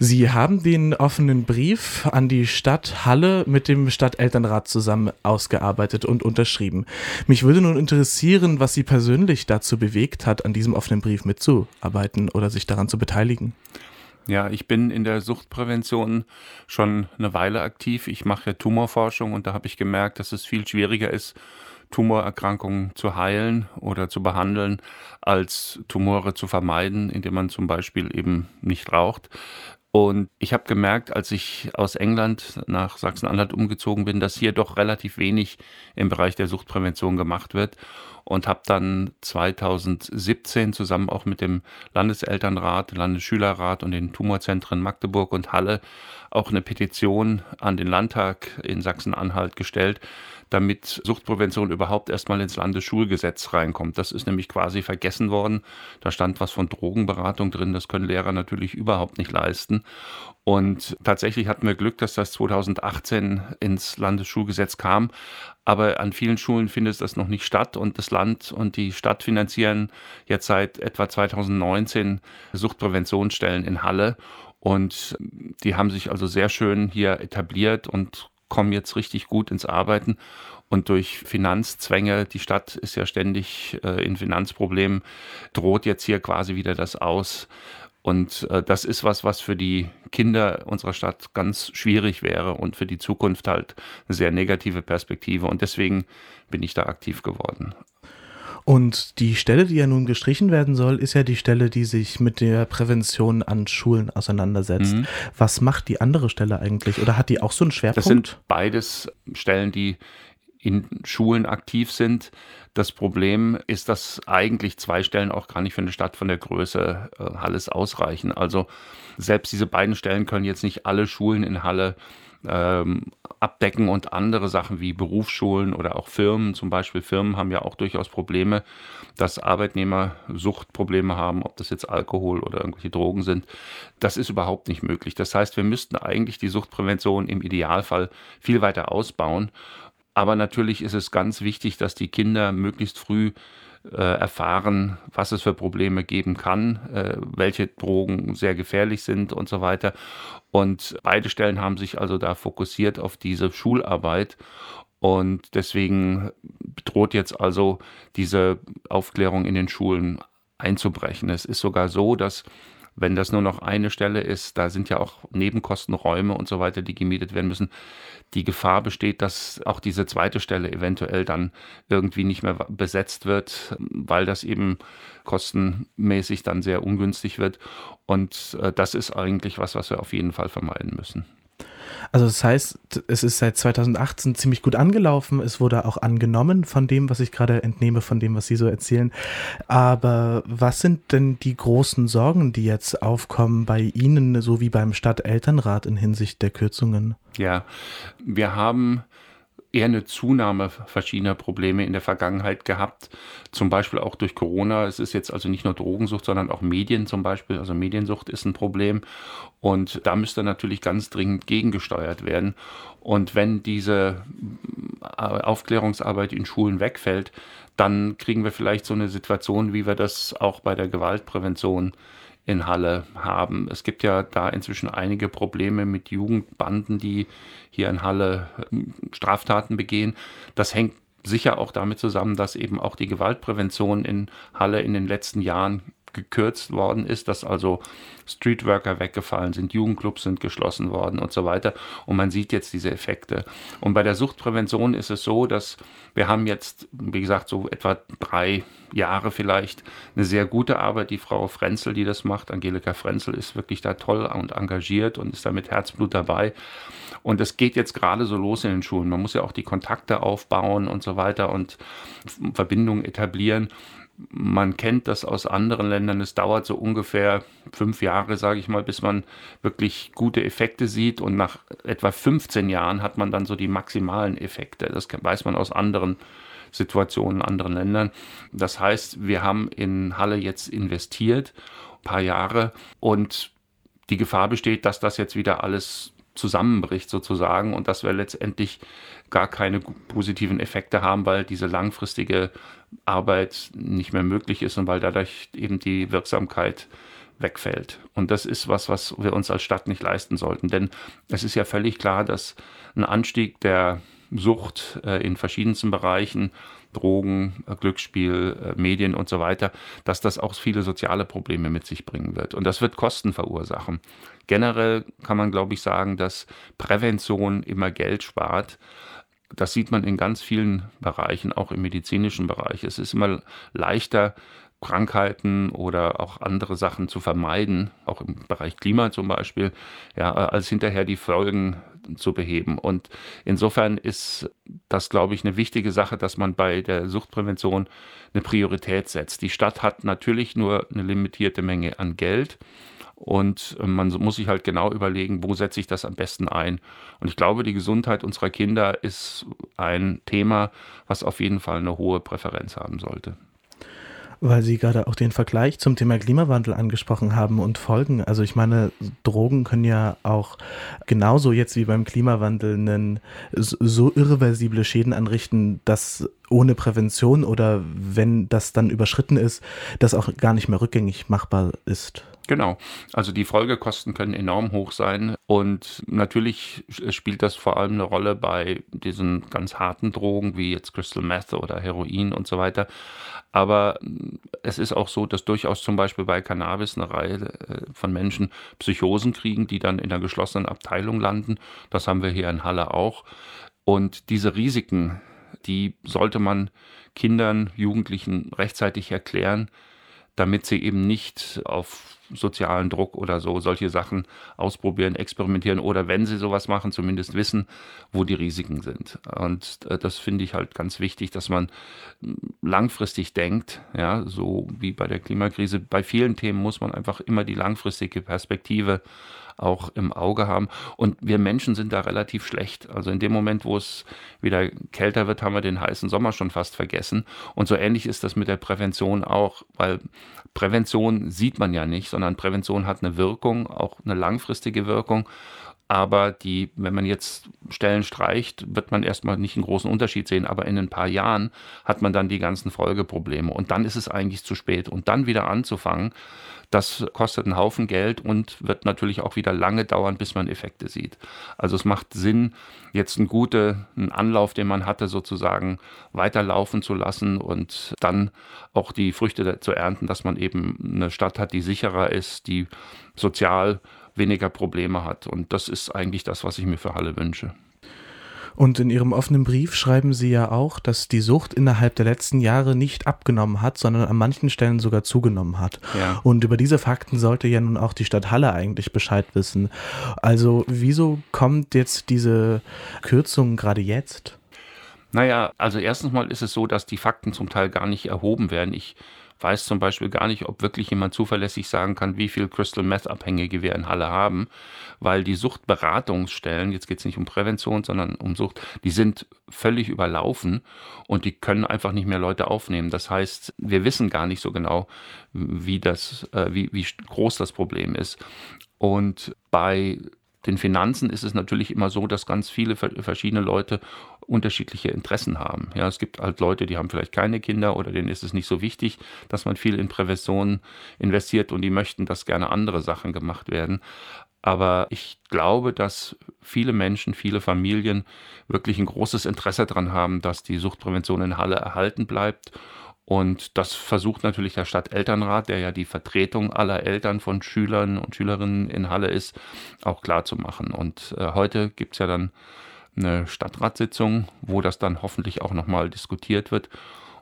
Sie haben den offenen Brief an die Stadt Halle mit dem Stadtelternrat zusammen ausgearbeitet und unterschrieben. Mich würde nun interessieren, was Sie persönlich dazu bewegt hat, an diesem offenen Brief mitzuarbeiten oder sich daran zu beteiligen. Ja, ich bin in der Suchtprävention schon eine Weile aktiv. Ich mache Tumorforschung und da habe ich gemerkt, dass es viel schwieriger ist, Tumorerkrankungen zu heilen oder zu behandeln, als Tumore zu vermeiden, indem man zum Beispiel eben nicht raucht. Und ich habe gemerkt, als ich aus England nach Sachsen-Anhalt umgezogen bin, dass hier doch relativ wenig im Bereich der Suchtprävention gemacht wird. Und habe dann 2017 zusammen auch mit dem Landeselternrat, Landesschülerrat und den Tumorzentren Magdeburg und Halle auch eine Petition an den Landtag in Sachsen-Anhalt gestellt, damit Suchtprävention überhaupt erstmal ins Landesschulgesetz reinkommt. Das ist nämlich quasi vergessen worden. Da stand was von Drogenberatung drin, das können Lehrer natürlich überhaupt nicht leisten. Und tatsächlich hatten wir Glück, dass das 2018 ins Landesschulgesetz kam. Aber an vielen Schulen findet das noch nicht statt und das Land und die Stadt finanzieren jetzt seit etwa 2019 Suchtpräventionsstellen in Halle. Und die haben sich also sehr schön hier etabliert und kommen jetzt richtig gut ins Arbeiten. Und durch Finanzzwänge, die Stadt ist ja ständig äh, in Finanzproblemen, droht jetzt hier quasi wieder das aus. Und äh, das ist was, was für die Kinder unserer Stadt ganz schwierig wäre und für die Zukunft halt eine sehr negative Perspektive. Und deswegen bin ich da aktiv geworden. Und die Stelle, die ja nun gestrichen werden soll, ist ja die Stelle, die sich mit der Prävention an Schulen auseinandersetzt. Mhm. Was macht die andere Stelle eigentlich? Oder hat die auch so einen Schwerpunkt? Das sind beides Stellen, die in Schulen aktiv sind. Das Problem ist, dass eigentlich zwei Stellen auch gar nicht für eine Stadt von der Größe äh, Halles ausreichen. Also selbst diese beiden Stellen können jetzt nicht alle Schulen in Halle ähm, abdecken und andere Sachen wie Berufsschulen oder auch Firmen. Zum Beispiel Firmen haben ja auch durchaus Probleme, dass Arbeitnehmer Suchtprobleme haben, ob das jetzt Alkohol oder irgendwelche Drogen sind. Das ist überhaupt nicht möglich. Das heißt, wir müssten eigentlich die Suchtprävention im Idealfall viel weiter ausbauen. Aber natürlich ist es ganz wichtig, dass die Kinder möglichst früh erfahren, was es für Probleme geben kann, äh, welche Drogen sehr gefährlich sind und so weiter. Und beide Stellen haben sich also da fokussiert auf diese Schularbeit. Und deswegen droht jetzt also diese Aufklärung in den Schulen einzubrechen. Es ist sogar so, dass wenn das nur noch eine Stelle ist, da sind ja auch Nebenkostenräume und so weiter, die gemietet werden müssen. Die Gefahr besteht, dass auch diese zweite Stelle eventuell dann irgendwie nicht mehr besetzt wird, weil das eben kostenmäßig dann sehr ungünstig wird. Und äh, das ist eigentlich was, was wir auf jeden Fall vermeiden müssen. Also das heißt, es ist seit 2018 ziemlich gut angelaufen. Es wurde auch angenommen von dem, was ich gerade entnehme, von dem, was Sie so erzählen. Aber was sind denn die großen Sorgen, die jetzt aufkommen bei Ihnen, so wie beim Stadtelternrat in Hinsicht der Kürzungen? Ja, wir haben eher eine Zunahme verschiedener Probleme in der Vergangenheit gehabt, zum Beispiel auch durch Corona. Es ist jetzt also nicht nur Drogensucht, sondern auch Medien zum Beispiel. Also Mediensucht ist ein Problem und da müsste natürlich ganz dringend gegengesteuert werden. Und wenn diese äh, Aufklärungsarbeit in Schulen wegfällt, dann kriegen wir vielleicht so eine Situation, wie wir das auch bei der Gewaltprävention in Halle haben. Es gibt ja da inzwischen einige Probleme mit Jugendbanden, die hier in Halle ähm, Straftaten begehen. Das hängt sicher auch damit zusammen, dass eben auch die Gewaltprävention in Halle in den letzten Jahren gekürzt worden ist, dass also Streetworker weggefallen sind, Jugendclubs sind geschlossen worden und so weiter. Und man sieht jetzt diese Effekte. Und bei der Suchtprävention ist es so, dass wir haben jetzt, wie gesagt, so etwa drei Jahre vielleicht eine sehr gute Arbeit. Die Frau Frenzel, die das macht, Angelika Frenzel, ist wirklich da toll und engagiert und ist da mit Herzblut dabei. Und es geht jetzt gerade so los in den Schulen. Man muss ja auch die Kontakte aufbauen und so weiter und Verbindungen etablieren man kennt das aus anderen Ländern. Es dauert so ungefähr fünf Jahre, sage ich mal, bis man wirklich gute Effekte sieht. Und nach etwa 15 Jahren hat man dann so die maximalen Effekte. Das weiß man aus anderen Situationen, anderen Ländern. Das heißt, wir haben in Halle jetzt investiert, ein paar Jahre. Und die Gefahr besteht, dass das jetzt wieder alles zusammenbricht sozusagen und dass wir letztendlich gar keine positiven Effekte haben, weil diese langfristige Arbeit nicht mehr möglich ist und weil dadurch eben die Wirksamkeit wegfällt. Und das ist was, was wir uns als Stadt nicht leisten sollten. Denn es ist ja völlig klar, dass ein Anstieg der Sucht äh, in verschiedensten Bereichen, Drogen, äh, Glücksspiel, äh, Medien und so weiter, dass das auch viele soziale Probleme mit sich bringen wird. Und das wird Kosten verursachen. Generell kann man, glaube ich, sagen, dass Prävention immer Geld spart. Das sieht man in ganz vielen Bereichen, auch im medizinischen Bereich. Es ist immer leichter, Krankheiten oder auch andere Sachen zu vermeiden, auch im Bereich Klima zum Beispiel, ja, als hinterher die Folgen zu beheben. Und insofern ist das, glaube ich, eine wichtige Sache, dass man bei der Suchtprävention eine Priorität setzt. Die Stadt hat natürlich nur eine limitierte Menge an Geld. Und man muss sich halt genau überlegen, wo setze ich das am besten ein. Und ich glaube, die Gesundheit unserer Kinder ist ein Thema, was auf jeden Fall eine hohe Präferenz haben sollte weil Sie gerade auch den Vergleich zum Thema Klimawandel angesprochen haben und Folgen. Also ich meine, Drogen können ja auch genauso jetzt wie beim Klimawandel einen, so irreversible Schäden anrichten, dass ohne Prävention oder wenn das dann überschritten ist, das auch gar nicht mehr rückgängig machbar ist. Genau. Also die Folgekosten können enorm hoch sein und natürlich spielt das vor allem eine Rolle bei diesen ganz harten Drogen wie jetzt Crystal Meth oder Heroin und so weiter. Aber es ist auch so, dass durchaus zum Beispiel bei Cannabis eine Reihe äh, von Menschen Psychosen kriegen, die dann in einer geschlossenen Abteilung landen. Das haben wir hier in Halle auch. Und diese Risiken, die sollte man Kindern, Jugendlichen rechtzeitig erklären, damit sie eben nicht auf sozialen Druck oder so solche Sachen ausprobieren, experimentieren oder wenn sie sowas machen, zumindest wissen, wo die Risiken sind. Und äh, das finde ich halt ganz wichtig, dass man langfristig denkt, ja, so wie bei der Klimakrise. Bei vielen Themen muss man einfach immer die langfristige Perspektive auch im Auge haben. Und wir Menschen sind da relativ schlecht. Also in dem Moment, wo es wieder kälter wird, haben wir den heißen Sommer schon fast vergessen. Und so ähnlich ist das mit der Prävention auch, weil Prävention sieht man ja nicht, sondern Prävention hat eine Wirkung, auch eine langfristige Wirkung. Aber die, wenn man jetzt Stellen streicht, wird man erstmal nicht einen großen Unterschied sehen. Aber in ein paar Jahren hat man dann die ganzen Folgeprobleme. Und dann ist es eigentlich zu spät. Und dann wieder anzufangen, das kostet einen Haufen Geld und wird natürlich auch wieder lange dauern, bis man Effekte sieht. Also es macht Sinn, jetzt einen guten Anlauf, den man hatte, sozusagen weiterlaufen zu lassen und dann auch die Früchte zu ernten, dass man eben eine Stadt hat, die sicherer ist, die sozial weniger Probleme hat. Und das ist eigentlich das, was ich mir für Halle wünsche. Und in Ihrem offenen Brief schreiben Sie ja auch, dass die Sucht innerhalb der letzten Jahre nicht abgenommen hat, sondern an manchen Stellen sogar zugenommen hat. Ja. Und über diese Fakten sollte ja nun auch die Stadt Halle eigentlich Bescheid wissen. Also wieso kommt jetzt diese Kürzung gerade jetzt? Naja, also erstens mal ist es so, dass die Fakten zum Teil gar nicht erhoben werden. Ich weiß zum Beispiel gar nicht, ob wirklich jemand zuverlässig sagen kann, wie viel Crystal Meth Abhängige wir in Halle haben, weil die Suchtberatungsstellen, jetzt geht es nicht um Prävention, sondern um Sucht, die sind völlig überlaufen und die können einfach nicht mehr Leute aufnehmen. Das heißt, wir wissen gar nicht so genau, wie das, äh, wie, wie groß das Problem ist. Und bei den Finanzen ist es natürlich immer so, dass ganz viele verschiedene Leute unterschiedliche Interessen haben. Ja, es gibt halt Leute, die haben vielleicht keine Kinder oder denen ist es nicht so wichtig, dass man viel in Prävention investiert und die möchten, dass gerne andere Sachen gemacht werden. Aber ich glaube, dass viele Menschen, viele Familien wirklich ein großes Interesse daran haben, dass die Suchtprävention in Halle erhalten bleibt und das versucht natürlich der Stadtelternrat, der ja die Vertretung aller Eltern von Schülern und Schülerinnen in Halle ist, auch klar zu machen. Und äh, heute gibt es ja dann eine Stadtratssitzung, wo das dann hoffentlich auch nochmal diskutiert wird.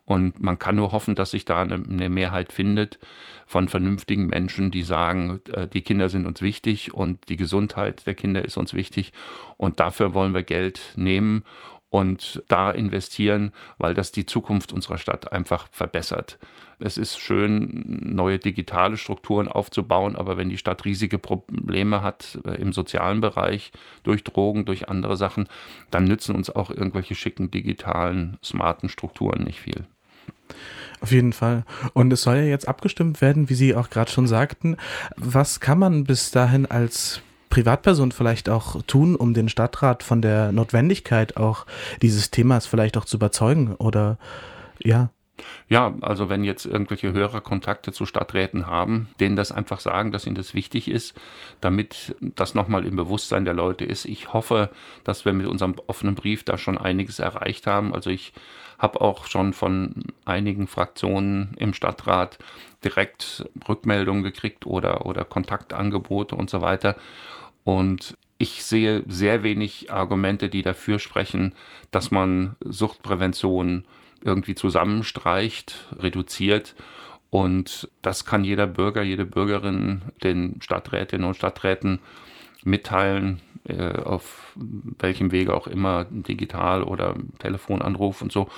Und man kann nur hoffen, dass sich da eine, eine, Mehrheit findet von vernünftigen Menschen, die sagen, äh, die Kinder sind uns wichtig und die Gesundheit der Kinder ist uns wichtig. Und dafür wollen wir Geld nehmen und da investieren, weil das die Zukunft unserer Stadt einfach verbessert. Es ist schön, neue digitale Strukturen aufzubauen, aber wenn die Stadt riesige Probleme hat äh, im sozialen Bereich, durch Drogen, durch andere Sachen, dann nützen uns auch irgendwelche schicken digitalen, smarten Strukturen nicht viel. Auf jeden Fall. Und es soll ja jetzt abgestimmt werden, wie Sie auch gerade schon sagten. Was kann man bis dahin als Privatperson vielleicht auch tun, um den Stadtrat von der Notwendigkeit auch dieses Themas vielleicht auch zu überzeugen oder ja? Ja, also wenn jetzt irgendwelche Hörer Kontakte zu Stadträten haben, denen das einfach sagen, dass ihnen das wichtig ist, damit das nochmal im Bewusstsein der Leute ist. Ich hoffe, dass wir mit unserem offenen Brief da schon einiges erreicht haben. Also ich habe auch schon von einigen Fraktionen im Stadtrat direkt Rückmeldungen gekriegt oder, oder Kontaktangebote und so weiter. Und ich sehe sehr wenig Argumente, die dafür sprechen, dass man Suchtprävention irgendwie zusammenstreicht, reduziert. Und das kann jeder Bürger, jede Bürgerin den Stadträtinnen und Stadträten mitteilen, äh, auf welchem Wege auch immer, digital oder Telefonanruf und so.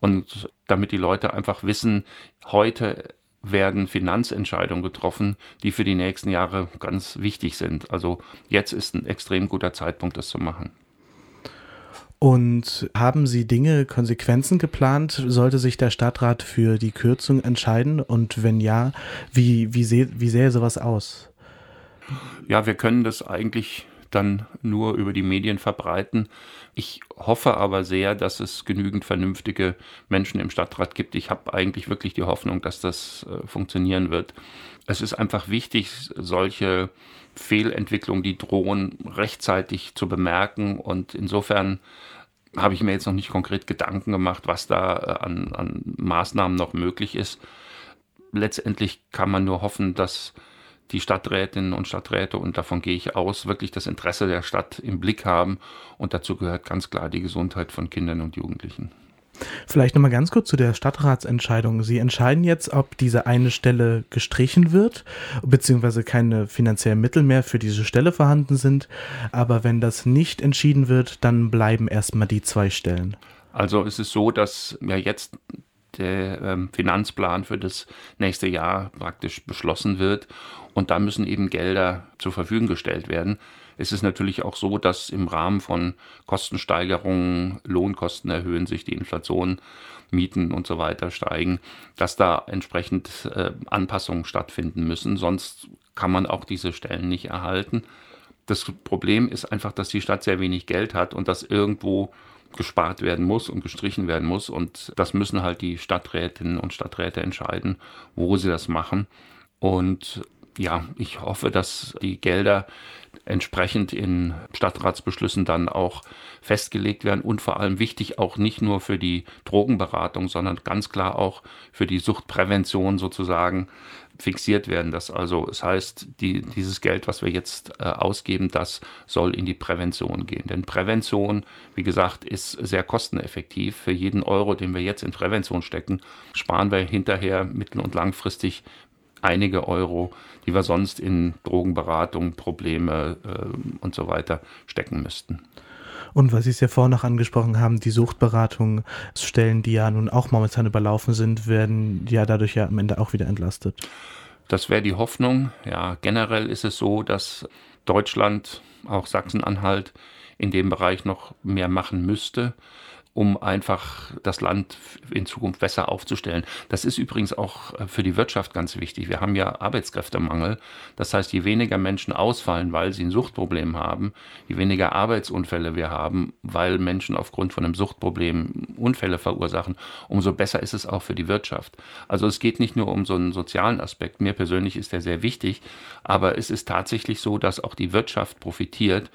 Und damit die Leute einfach wissen, heute werden Finanzentscheidungen getroffen, die für die nächsten Jahre ganz wichtig sind. Also jetzt ist ein extrem guter Zeitpunkt, das zu machen. Und haben Sie Dinge, Konsequenzen geplant? Sollte sich der Stadtrat für die Kürzung entscheiden? Und wenn ja, wie, wie, seh, wie sähe sowas aus? Ja, wir können das eigentlich dann nur über die Medien verbreiten. Ich hoffe aber sehr, dass es genügend vernünftige Menschen im Stadtrat gibt. Ich habe eigentlich wirklich die Hoffnung, dass das äh, funktionieren wird. Es ist einfach wichtig, solche Fehlentwicklungen, die drohen, rechtzeitig zu bemerken. Und insofern habe ich mir jetzt noch nicht konkret Gedanken gemacht, was da äh, an, an Maßnahmen noch möglich ist. Letztendlich kann man nur hoffen, dass die Stadträtinnen und Stadträte, und davon gehe ich aus, wirklich das Interesse der Stadt im Blick haben. Und dazu gehört ganz klar die Gesundheit von Kindern und Jugendlichen. Vielleicht nochmal ganz kurz zu der Stadtratsentscheidung. Sie entscheiden jetzt, ob diese eine Stelle gestrichen wird, beziehungsweise keine finanziellen Mittel mehr für diese Stelle vorhanden sind. Aber wenn das nicht entschieden wird, dann bleiben erstmal die zwei Stellen. Also es ist so, dass ja jetzt der ähm, Finanzplan für das nächste Jahr praktisch beschlossen wird. Und da müssen eben Gelder zur Verfügung gestellt werden. Es ist natürlich auch so, dass im Rahmen von Kostensteigerungen, Lohnkosten erhöhen sich, die Inflation, Mieten und so weiter steigen, dass da entsprechend äh, Anpassungen stattfinden müssen. Sonst kann man auch diese Stellen nicht erhalten. Das Problem ist einfach, dass die Stadt sehr wenig Geld hat und dass irgendwo gespart werden muss und gestrichen werden muss. Und das müssen halt die Stadträtinnen und Stadträte entscheiden, wo sie das machen. Und ja, ich hoffe, dass die Gelder entsprechend in Stadtratsbeschlüssen dann auch festgelegt werden und vor allem wichtig auch nicht nur für die Drogenberatung, sondern ganz klar auch für die Suchtprävention sozusagen fixiert werden. Das also, es heißt, die, dieses Geld, was wir jetzt äh, ausgeben, das soll in die Prävention gehen. Denn Prävention, wie gesagt, ist sehr kosteneffektiv. Für jeden Euro, den wir jetzt in Prävention stecken, sparen wir hinterher mittel- und langfristig einige Euro, die wir sonst in Drogenberatung, Probleme äh, und so weiter stecken müssten. Und was Sie es ja vorhin noch angesprochen haben, die Suchtberatungsstellen, die ja nun auch momentan überlaufen sind, werden ja dadurch ja am Ende auch wieder entlastet. Das wäre die Hoffnung. Ja, generell ist es so, dass Deutschland, auch Sachsen-Anhalt, in dem Bereich noch mehr machen müsste um einfach das Land in Zukunft besser aufzustellen. Das ist übrigens auch äh, für die Wirtschaft ganz wichtig. Wir haben ja Arbeitskräftemangel. Das heißt, je weniger Menschen ausfallen, weil sie ein Suchtproblem haben, je weniger Arbeitsunfälle wir haben, weil Menschen aufgrund von einem Suchtproblem Unfälle verursachen, umso besser ist es auch für die Wirtschaft. Also es geht nicht nur um so einen sozialen Aspekt. Mir persönlich ist der sehr wichtig, aber es ist tatsächlich so, dass auch die Wirtschaft profitiert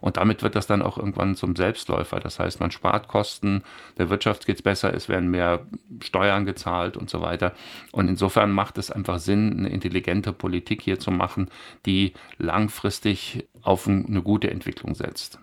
und damit wird das dann auch irgendwann zum Selbstläufer. Das heißt, man spart Kosten, der Wirtschaft geht es besser, es werden mehr Steuern gezahlt und so weiter. Und insofern macht es einfach Sinn, eine intelligente Politik hier zu machen, die langfristig auf eine gute Entwicklung setzt.